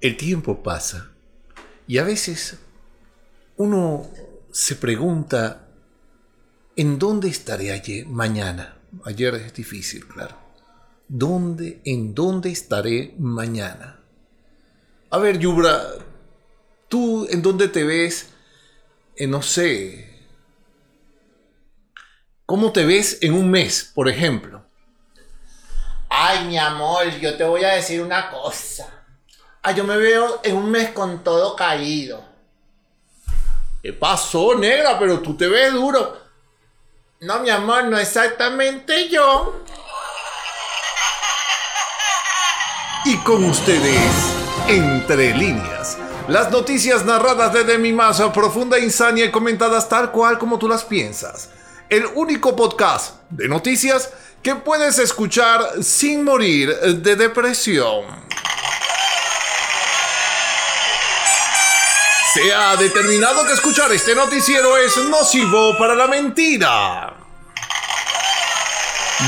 el tiempo pasa y a veces uno se pregunta, ¿en dónde estaré ayer, mañana? Ayer es difícil, claro. ¿Dónde, en dónde estaré mañana? A ver, Yubra, ¿tú en dónde te ves? no sé. ¿Cómo te ves en un mes, por ejemplo? Ay, mi amor, yo te voy a decir una cosa. Ah, yo me veo en un mes con todo caído. ¿Qué pasó, negra? Pero tú te ves duro. No, mi amor, no exactamente yo. Y con ustedes, entre líneas, las noticias narradas desde mi más profunda insania y comentadas tal cual como tú las piensas. El único podcast de noticias que puedes escuchar sin morir de depresión. Se ha determinado que escuchar este noticiero es nocivo para la mentira.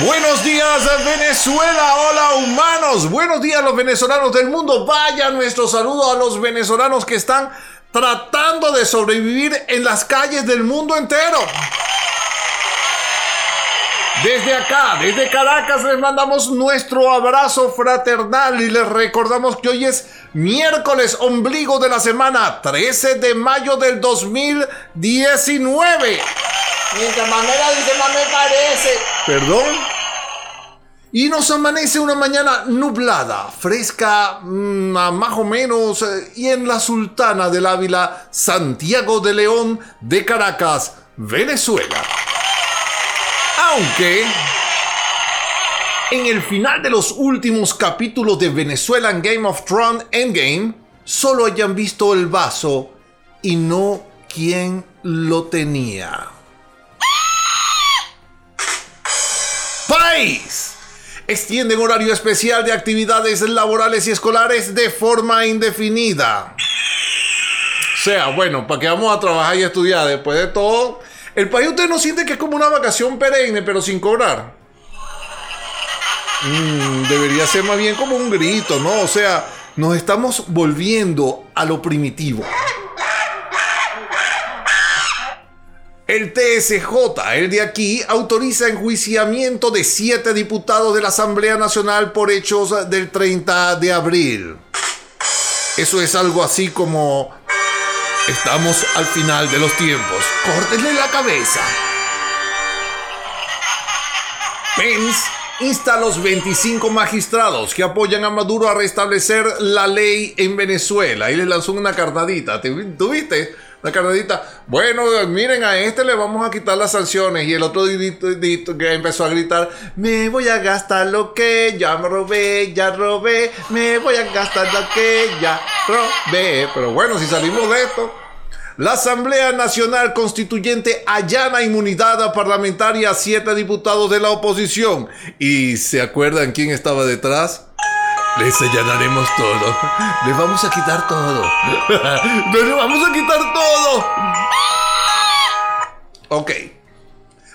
Buenos días Venezuela, hola humanos, buenos días los venezolanos del mundo, vaya nuestro saludo a los venezolanos que están tratando de sobrevivir en las calles del mundo entero. Desde acá, desde Caracas, les mandamos nuestro abrazo fraternal y les recordamos que hoy es miércoles ombligo de la semana, 13 de mayo del 2019. Mientras Mamela dice, me parece. ¿Perdón? Y nos amanece una mañana nublada, fresca, mm, más o menos, eh, y en la Sultana del Ávila, Santiago de León de Caracas, Venezuela. Aunque en el final de los últimos capítulos de Venezuelan Game of Thrones Endgame, solo hayan visto el vaso y no quién lo tenía. País. Extienden horario especial de actividades laborales y escolares de forma indefinida. O sea, bueno, ¿para qué vamos a trabajar y estudiar después de todo? El país usted no siente que es como una vacación perenne, pero sin cobrar. Mm, debería ser más bien como un grito, ¿no? O sea, nos estamos volviendo a lo primitivo. El TSJ, el de aquí, autoriza enjuiciamiento de siete diputados de la Asamblea Nacional por hechos del 30 de abril. Eso es algo así como Estamos al final de los tiempos. Córtenle la cabeza. Pence insta a los 25 magistrados que apoyan a Maduro a restablecer la ley en Venezuela y le lanzó una cartadita. ¿Tuviste? Una cartadita. Bueno, miren, a este le vamos a quitar las sanciones. Y el otro que empezó a gritar: Me voy a gastar lo que ya me robé, ya robé. Me voy a gastar lo que ya robé. Pero bueno, si salimos de esto. La Asamblea Nacional Constituyente allana inmunidad parlamentaria a siete diputados de la oposición. ¿Y se acuerdan quién estaba detrás? Les allanaremos todo. Les vamos a quitar todo. Les vamos a quitar todo. Ok.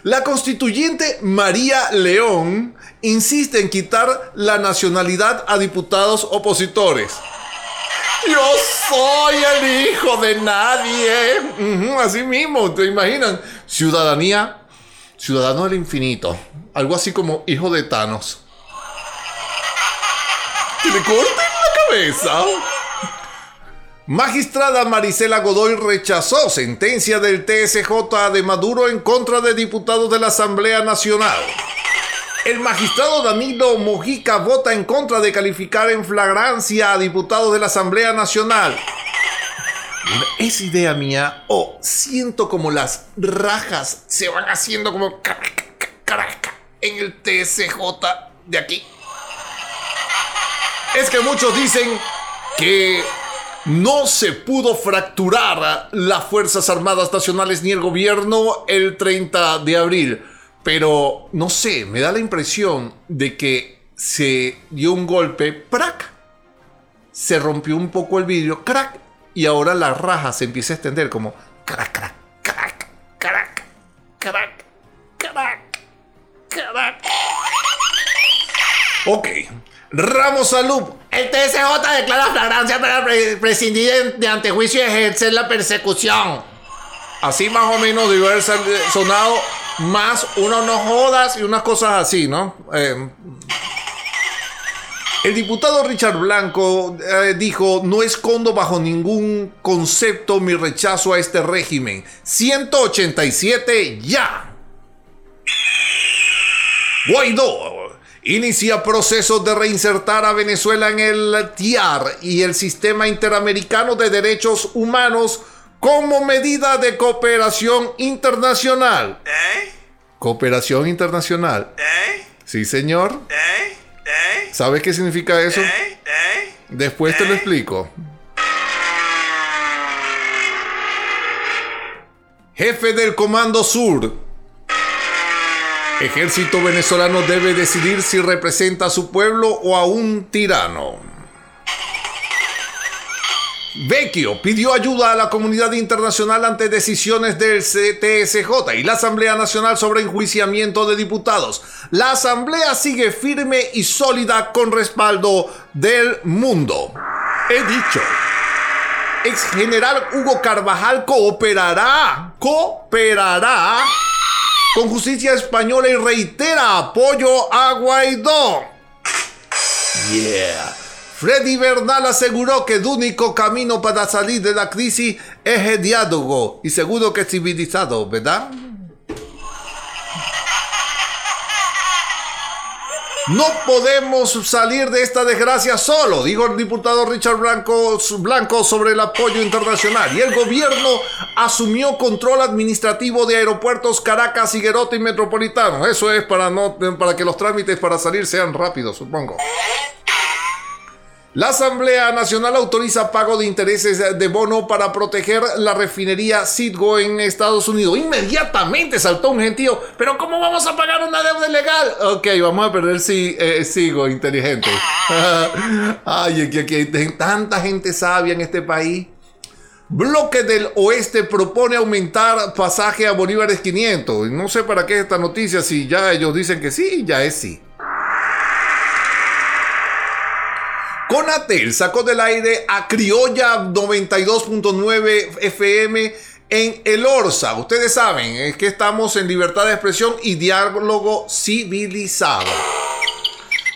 La constituyente María León insiste en quitar la nacionalidad a diputados opositores. Yo soy el hijo de nadie. así mismo, ¿te imaginan? Ciudadanía, ciudadano del infinito. Algo así como hijo de Thanos. Que le corten la cabeza. Magistrada Marisela Godoy rechazó sentencia del TSJ de Maduro en contra de diputados de la Asamblea Nacional. El magistrado Danilo Mojica vota en contra de calificar en flagrancia a diputados de la Asamblea Nacional. Es idea mía o siento como las rajas se van haciendo como caraca en el TSJ de aquí. Es que muchos dicen que no se pudo fracturar las Fuerzas Armadas Nacionales ni el gobierno el 30 de abril. Pero no sé, me da la impresión de que se dio un golpe, ¡prac! Se rompió un poco el vidrio, ¡crack! Y ahora la raja se empieza a extender como ¡crack, crack, crack, crack, crack, crack, crack! Ok. Ramos Salud. El TSJ declara flagrancia para pre- prescindir de antejuicio y ejercer la persecución. Así más o menos debe haber sal- sonado más uno no jodas y unas cosas así, ¿no? Eh, el diputado Richard Blanco eh, dijo, no escondo bajo ningún concepto mi rechazo a este régimen. 187 ya. Guaidó inicia proceso de reinsertar a Venezuela en el TIAR y el Sistema Interamericano de Derechos Humanos como medida de cooperación internacional. ¿Eh? ¿Cooperación internacional? ¿Eh? Sí, señor. ¿Eh? ¿Eh? ¿Sabes qué significa eso? ¿Eh? ¿Eh? Después te lo explico. Jefe del Comando Sur. Ejército venezolano debe decidir si representa a su pueblo o a un tirano. Vecchio pidió ayuda a la comunidad internacional ante decisiones del CTSJ y la Asamblea Nacional sobre enjuiciamiento de diputados. La Asamblea sigue firme y sólida con respaldo del mundo. He dicho. Ex general Hugo Carvajal cooperará, cooperará con justicia española y reitera apoyo a Guaidó. Yeah. Freddy Bernal aseguró que el único camino para salir de la crisis es el diálogo y seguro que civilizado, ¿verdad? No podemos salir de esta desgracia solo, dijo el diputado Richard Blanco, sobre el apoyo internacional. Y el gobierno asumió control administrativo de aeropuertos Caracas, Higuerote y Metropolitano. Eso es para, no, para que los trámites para salir sean rápidos, supongo. La Asamblea Nacional autoriza pago de intereses de bono para proteger la refinería Citgo en Estados Unidos. Inmediatamente saltó un gentío. Pero ¿cómo vamos a pagar una deuda ilegal? Ok, vamos a perder si, eh, Cigo inteligente. Ay, aquí, aquí hay tanta gente sabia en este país. Bloque del Oeste propone aumentar pasaje a Bolívares 500. No sé para qué esta noticia, si ya ellos dicen que sí, ya es sí. Conatel sacó del aire a Criolla 92.9 FM en El Orsa. Ustedes saben, es que estamos en libertad de expresión y diálogo civilizado.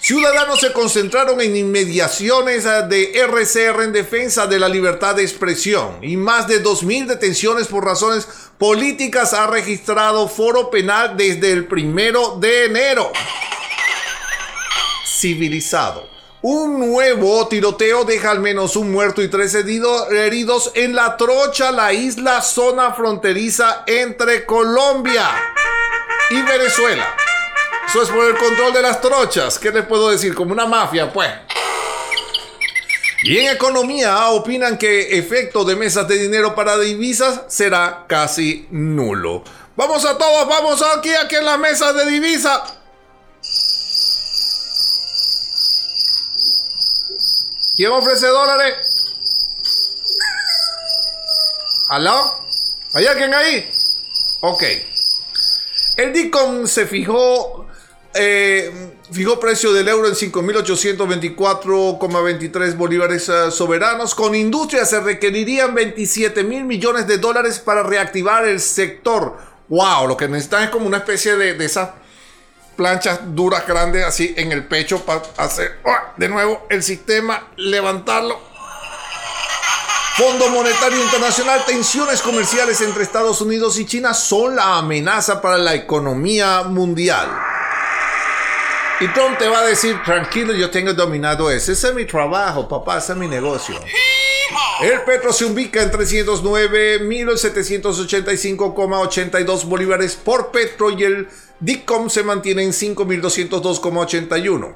Ciudadanos se concentraron en inmediaciones de RCR en defensa de la libertad de expresión y más de 2.000 detenciones por razones políticas ha registrado Foro Penal desde el primero de enero. Civilizado. Un nuevo tiroteo deja al menos un muerto y tres heridos en La Trocha, la isla zona fronteriza entre Colombia y Venezuela. Eso es por el control de las trochas. ¿Qué les puedo decir? Como una mafia, pues. Y en economía opinan que efecto de mesas de dinero para divisas será casi nulo. Vamos a todos, vamos aquí, aquí en las mesas de divisas. ¿Quién ofrece dólares? ¿Aló? ¿Hay alguien ahí? Ok. El DICOM se fijó, eh, fijó precio del euro en 5.824,23 bolívares uh, soberanos. Con industria se requerirían 27 mil millones de dólares para reactivar el sector. ¡Wow! Lo que necesitan es como una especie de, de esas planchas duras, grandes, así en el pecho para hacer ¡oh! de nuevo el sistema, levantarlo. Fondo Monetario Internacional, tensiones comerciales entre Estados Unidos y China son la amenaza para la economía mundial. Y Trump te va a decir, tranquilo, yo tengo dominado eso. Ese es mi trabajo, papá, ese es mi negocio. El petro se ubica en 309.785,82 bolívares por petro y el DICOM se mantiene en 5.202,81.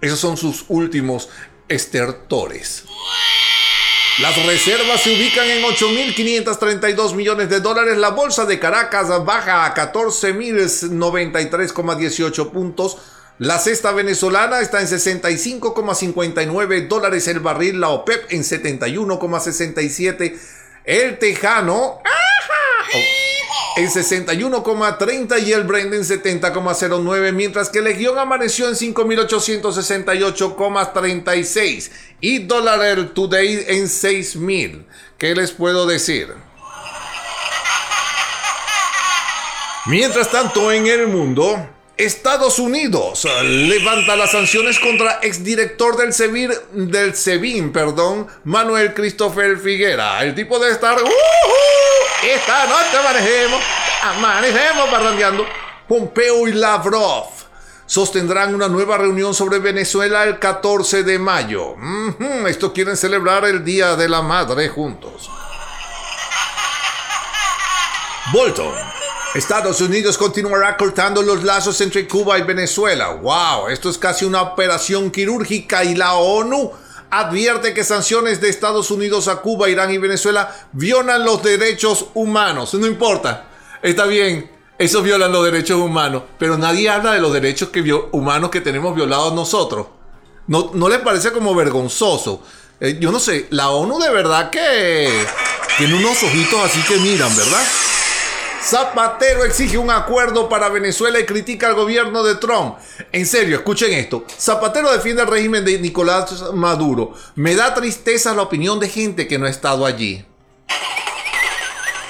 Esos son sus últimos estertores. Las reservas se ubican en 8.532 millones de dólares. La bolsa de Caracas baja a 14.093,18 puntos. La cesta venezolana está en 65,59 dólares el barril. La OPEP en 71,67. El tejano. Oh, en 61,30 y el Brent en 70,09, mientras que Legión amaneció en 5.868,36 y el Today en 6.000. ¿Qué les puedo decir? Mientras tanto, en el mundo, Estados Unidos levanta las sanciones contra exdirector del SEBIN, del SEBIN, perdón, Manuel Christopher Figuera. El tipo de estar, esta noche amanecemos, amanecemos parrandeando. Pompeo y Lavrov sostendrán una nueva reunión sobre Venezuela el 14 de mayo. Esto quieren celebrar el Día de la Madre juntos. Bolton Estados Unidos continuará cortando los lazos entre Cuba y Venezuela. ¡Wow! Esto es casi una operación quirúrgica y la ONU advierte que sanciones de Estados Unidos a Cuba, Irán y Venezuela violan los derechos humanos. No importa. Está bien. Eso violan los derechos humanos. Pero nadie habla de los derechos humanos que tenemos violados nosotros. ¿No, no les parece como vergonzoso? Eh, yo no sé. La ONU de verdad que tiene unos ojitos así que miran, ¿verdad? Zapatero exige un acuerdo para Venezuela y critica al gobierno de Trump. En serio, escuchen esto. Zapatero defiende el régimen de Nicolás Maduro. Me da tristeza la opinión de gente que no ha estado allí.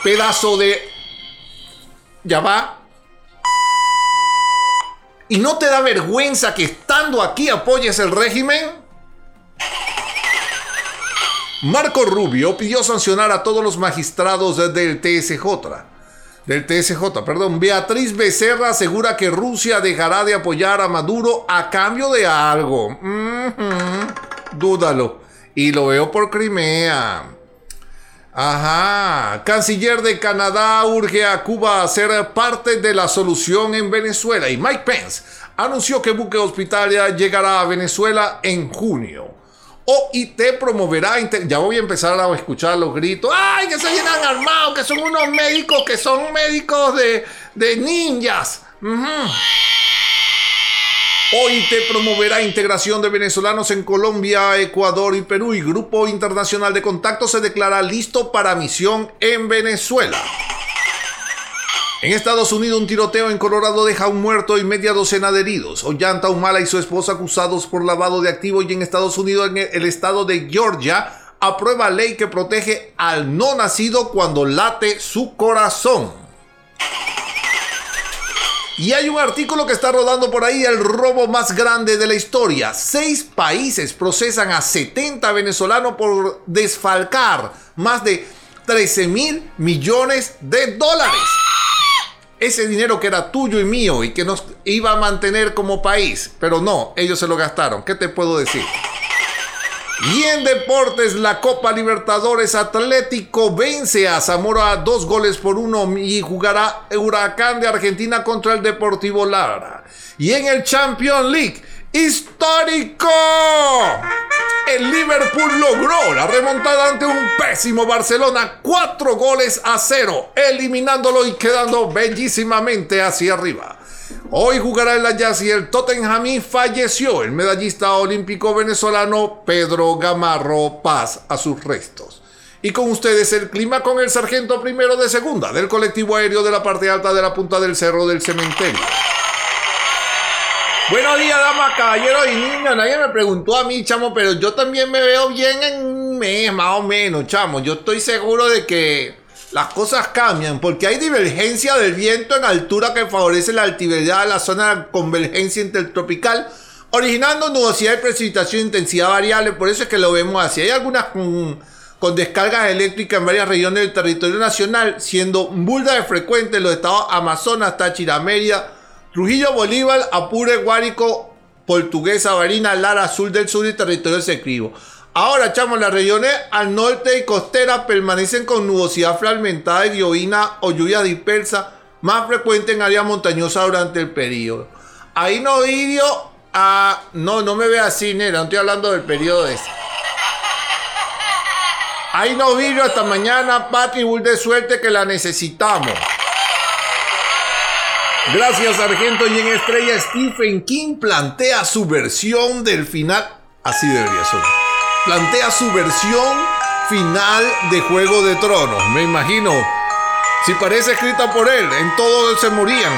Pedazo de... Ya va. ¿Y no te da vergüenza que estando aquí apoyes el régimen? Marco Rubio pidió sancionar a todos los magistrados del TSJ del TSJ, perdón, Beatriz Becerra asegura que Rusia dejará de apoyar a Maduro a cambio de algo. Dúdalo. Y lo veo por Crimea. Ajá. Canciller de Canadá urge a Cuba a ser parte de la solución en Venezuela. Y Mike Pence anunció que buque hospitalaria llegará a Venezuela en junio. OIT promoverá, ya voy a empezar a escuchar los gritos, ¡ay, que se llenan armados, que son unos médicos, que son médicos de, de ninjas! OIT promoverá integración de venezolanos en Colombia, Ecuador y Perú y Grupo Internacional de Contacto se declara listo para misión en Venezuela. En Estados Unidos, un tiroteo en Colorado deja un muerto y media docena de heridos. Ollanta Humala y su esposa acusados por lavado de activos y en Estados Unidos, en el estado de Georgia, aprueba ley que protege al no nacido cuando late su corazón. Y hay un artículo que está rodando por ahí, el robo más grande de la historia. Seis países procesan a 70 venezolanos por desfalcar más de 13 mil millones de dólares ese dinero que era tuyo y mío y que nos iba a mantener como país. Pero no, ellos se lo gastaron. ¿Qué te puedo decir? Y en deportes, la Copa Libertadores Atlético vence a Zamora dos goles por uno y jugará Huracán de Argentina contra el Deportivo Lara. Y en el Champions League, histórico. El Liverpool logró la remontada ante un pésimo Barcelona, cuatro goles a cero, eliminándolo y quedando bellísimamente hacia arriba. Hoy jugará el Ajax y el Tottenham y falleció el medallista olímpico venezolano Pedro Gamarro Paz a sus restos. Y con ustedes el clima con el sargento primero de segunda del colectivo aéreo de la parte alta de la punta del cerro del cementerio. Buenos días, damas, caballeros y niños. Nadie me preguntó a mí, chamo, pero yo también me veo bien en un mes, más o menos, chamo. Yo estoy seguro de que las cosas cambian porque hay divergencia del viento en altura que favorece la altividad de la zona de convergencia intertropical, originando nubosidad y precipitación de intensidad variable. Por eso es que lo vemos así. Hay algunas con, descargas eléctricas en varias regiones del territorio nacional, siendo burda de frecuente en los estados Amazonas, Táchira, Mérida, Trujillo, Bolívar, Apure, Guárico, Portuguesa, Varina, Lara, Azul del Sur y Territorio Secribo. Ahora, chamos, las regiones al norte y costera permanecen con nubosidad fragmentada y llovina o lluvia dispersa, más frecuente en áreas montañosas durante el periodo. Ahí no vídeo, ah, no, no me ve así, nera, no estoy hablando del periodo ese. Ahí no vídeo hasta mañana, Patri, de suerte que la necesitamos. Gracias, Sargento. Y en Estrella, Stephen King plantea su versión del final. Así debería ser. Plantea su versión final de Juego de Tronos. Me imagino Si parece escrita por él, en todo se morían.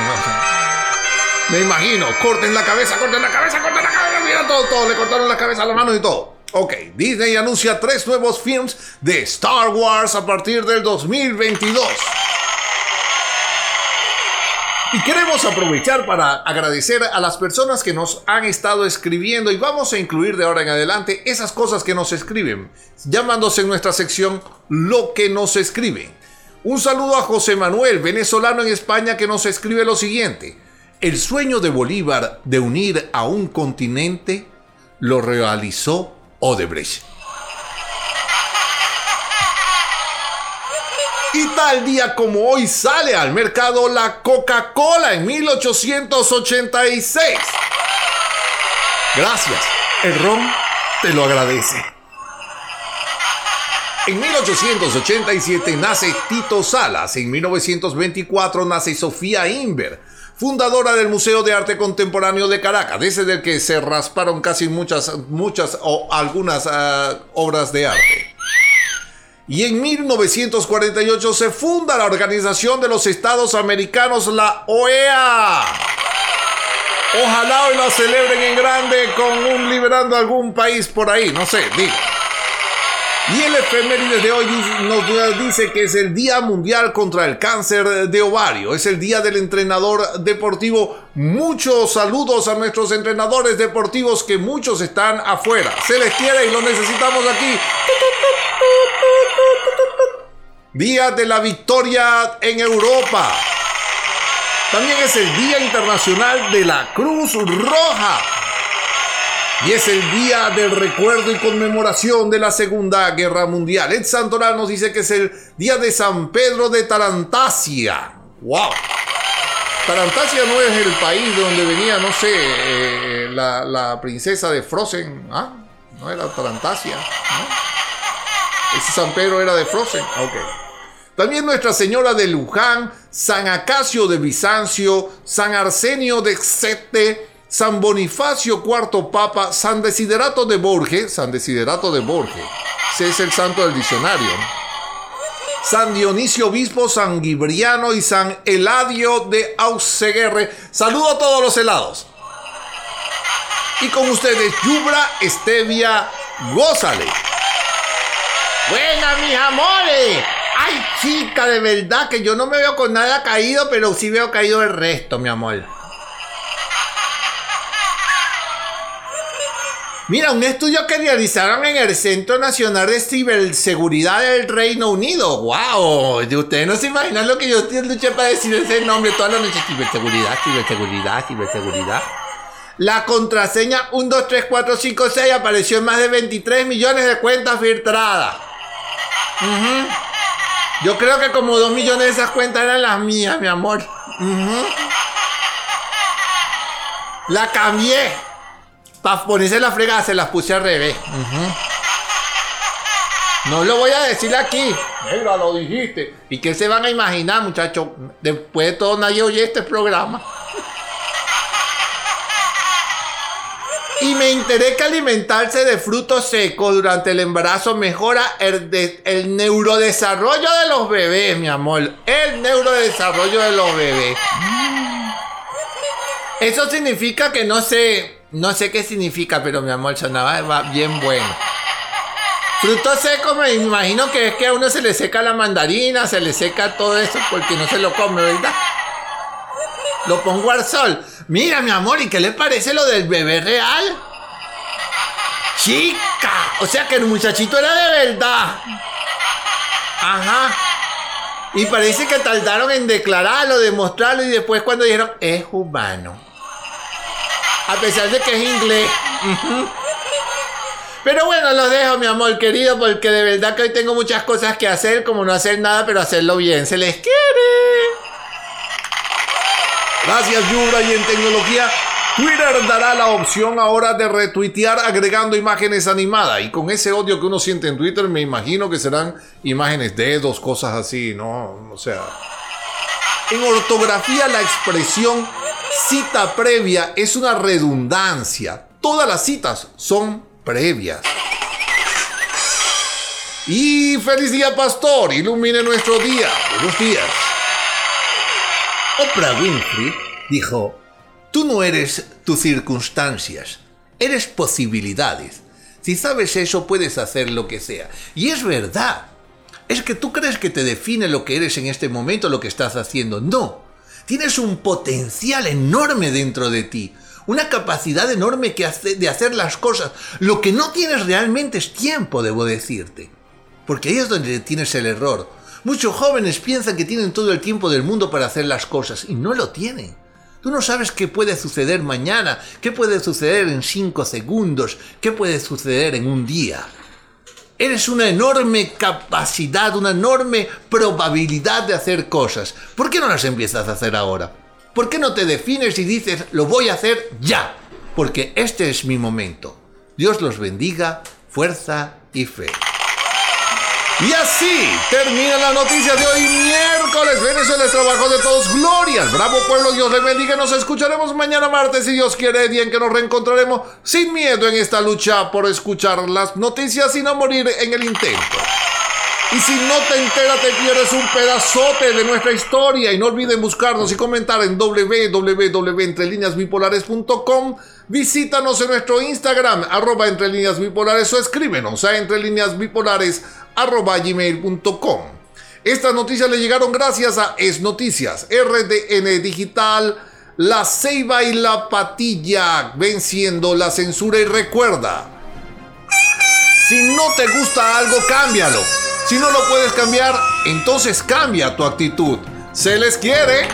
Me imagino, corten la cabeza, corten la cabeza, corten la cabeza, mira todo, todo, le cortaron la cabeza, las manos y todo. Ok, Disney anuncia tres nuevos films de Star Wars a partir del 2022. Y queremos aprovechar para agradecer a las personas que nos han estado escribiendo y vamos a incluir de ahora en adelante esas cosas que nos escriben, llamándose en nuestra sección Lo que nos escriben. Un saludo a José Manuel, venezolano en España, que nos escribe lo siguiente. El sueño de Bolívar de unir a un continente lo realizó Odebrecht. Y tal día como hoy sale al mercado la Coca-Cola en 1886. Gracias, el ron te lo agradece. En 1887 nace Tito Salas, en 1924 nace Sofía Inver, fundadora del Museo de Arte Contemporáneo de Caracas, desde el que se rasparon casi muchas, muchas o algunas uh, obras de arte. Y en 1948 se funda la Organización de los Estados Americanos, la OEA. Ojalá hoy la celebren en grande con un liberando algún país por ahí, no sé, digo. Y el efeméride de hoy nos dice que es el Día Mundial contra el Cáncer de Ovario. Es el Día del Entrenador Deportivo. Muchos saludos a nuestros entrenadores deportivos que muchos están afuera. Se les quiere y lo necesitamos aquí. Día de la Victoria en Europa. También es el Día Internacional de la Cruz Roja y es el día del recuerdo y conmemoración de la Segunda Guerra Mundial. Ed Santoral nos dice que es el día de San Pedro de Tarantasia. ¡Wow! Tarantasia no es el país de donde venía, no sé, eh, la, la, princesa de Frozen. ¿Ah? No era Tarantasia. ¿no? Ese San Pedro era de Frozen. Ok. También Nuestra Señora de Luján, San Acacio de Bizancio, San Arsenio de Xete, San Bonifacio IV Papa, San Desiderato de Borges, San Desiderato de Borges, ese es el santo del diccionario. San Dionisio Obispo, San Gibriano y San Eladio de Auxeguerre. Saludo a todos los helados. Y con ustedes, Yubra Estevia, gózale. Buena, mis amores. Ay, chica, de verdad que yo no me veo con nada caído, pero sí veo caído el resto, mi amor. Mira, un estudio que realizaron en el Centro Nacional de Ciberseguridad del Reino Unido. ¡Wow! Ustedes no se imaginan lo que yo luché para decir ese nombre toda la noche. Ciberseguridad, ciberseguridad, ciberseguridad. La contraseña 123456 apareció en más de 23 millones de cuentas filtradas. Uh. Yo creo que como 2 millones de esas cuentas eran las mías, mi amor. Uh. La cambié. Para ponerse la fregada se las puse al revés. Uh. No lo voy a decir aquí. Mira, lo dijiste. ¿Y qué se van a imaginar, muchachos? Después de todo, nadie oye este programa. Y me enteré que alimentarse de frutos secos durante el embarazo mejora el, de, el neurodesarrollo de los bebés, mi amor. El neurodesarrollo de los bebés. Eso significa que no sé, no sé qué significa, pero mi amor, sonaba bien bueno. Frutos secos, me imagino que es que a uno se le seca la mandarina, se le seca todo eso porque no se lo come, ¿verdad? Lo pongo al sol. Mira, mi amor, ¿y qué le parece lo del bebé real? Chica, o sea que el muchachito era de verdad. Ajá. Y parece que tardaron en declararlo, demostrarlo y después cuando dijeron, es humano. A pesar de que es inglés. Pero bueno, los dejo, mi amor querido, porque de verdad que hoy tengo muchas cosas que hacer, como no hacer nada, pero hacerlo bien. Se les quiere. Gracias, Yubra. Y en tecnología, Twitter dará la opción ahora de retuitear agregando imágenes animadas. Y con ese odio que uno siente en Twitter, me imagino que serán imágenes de dos cosas así, ¿no? O sea. En ortografía, la expresión cita previa es una redundancia. Todas las citas son previas. Y feliz día, pastor. Ilumine nuestro día. Buenos días. Oprah Winfrey dijo, tú no eres tus circunstancias, eres posibilidades. Si sabes eso, puedes hacer lo que sea. Y es verdad. Es que tú crees que te define lo que eres en este momento, lo que estás haciendo. No. Tienes un potencial enorme dentro de ti. Una capacidad enorme que hace, de hacer las cosas. Lo que no tienes realmente es tiempo, debo decirte. Porque ahí es donde tienes el error. Muchos jóvenes piensan que tienen todo el tiempo del mundo para hacer las cosas y no lo tienen. Tú no sabes qué puede suceder mañana, qué puede suceder en cinco segundos, qué puede suceder en un día. Eres una enorme capacidad, una enorme probabilidad de hacer cosas. ¿Por qué no las empiezas a hacer ahora? ¿Por qué no te defines y dices, lo voy a hacer ya? Porque este es mi momento. Dios los bendiga, fuerza y fe. Y así termina la noticia de hoy, miércoles. Venezuela es trabajo de todos. Gloria al bravo pueblo. Dios le bendiga. Nos escucharemos mañana martes, si Dios quiere, día en que nos reencontraremos sin miedo en esta lucha por escuchar las noticias y no morir en el intento. Y si no te enteras, te pierdes un pedazote de nuestra historia. Y no olviden buscarnos y comentar en www.entrelineasbipolares.com. Visítanos en nuestro Instagram, arroba entre líneas bipolares, o escríbenos a entre líneas bipolares, arroba gmail.com. Estas noticias le llegaron gracias a Es Noticias, RDN Digital, La Ceiba y La Patilla, venciendo la censura. Y recuerda, si no te gusta algo, cámbialo. Si no lo puedes cambiar, entonces cambia tu actitud. Se les quiere.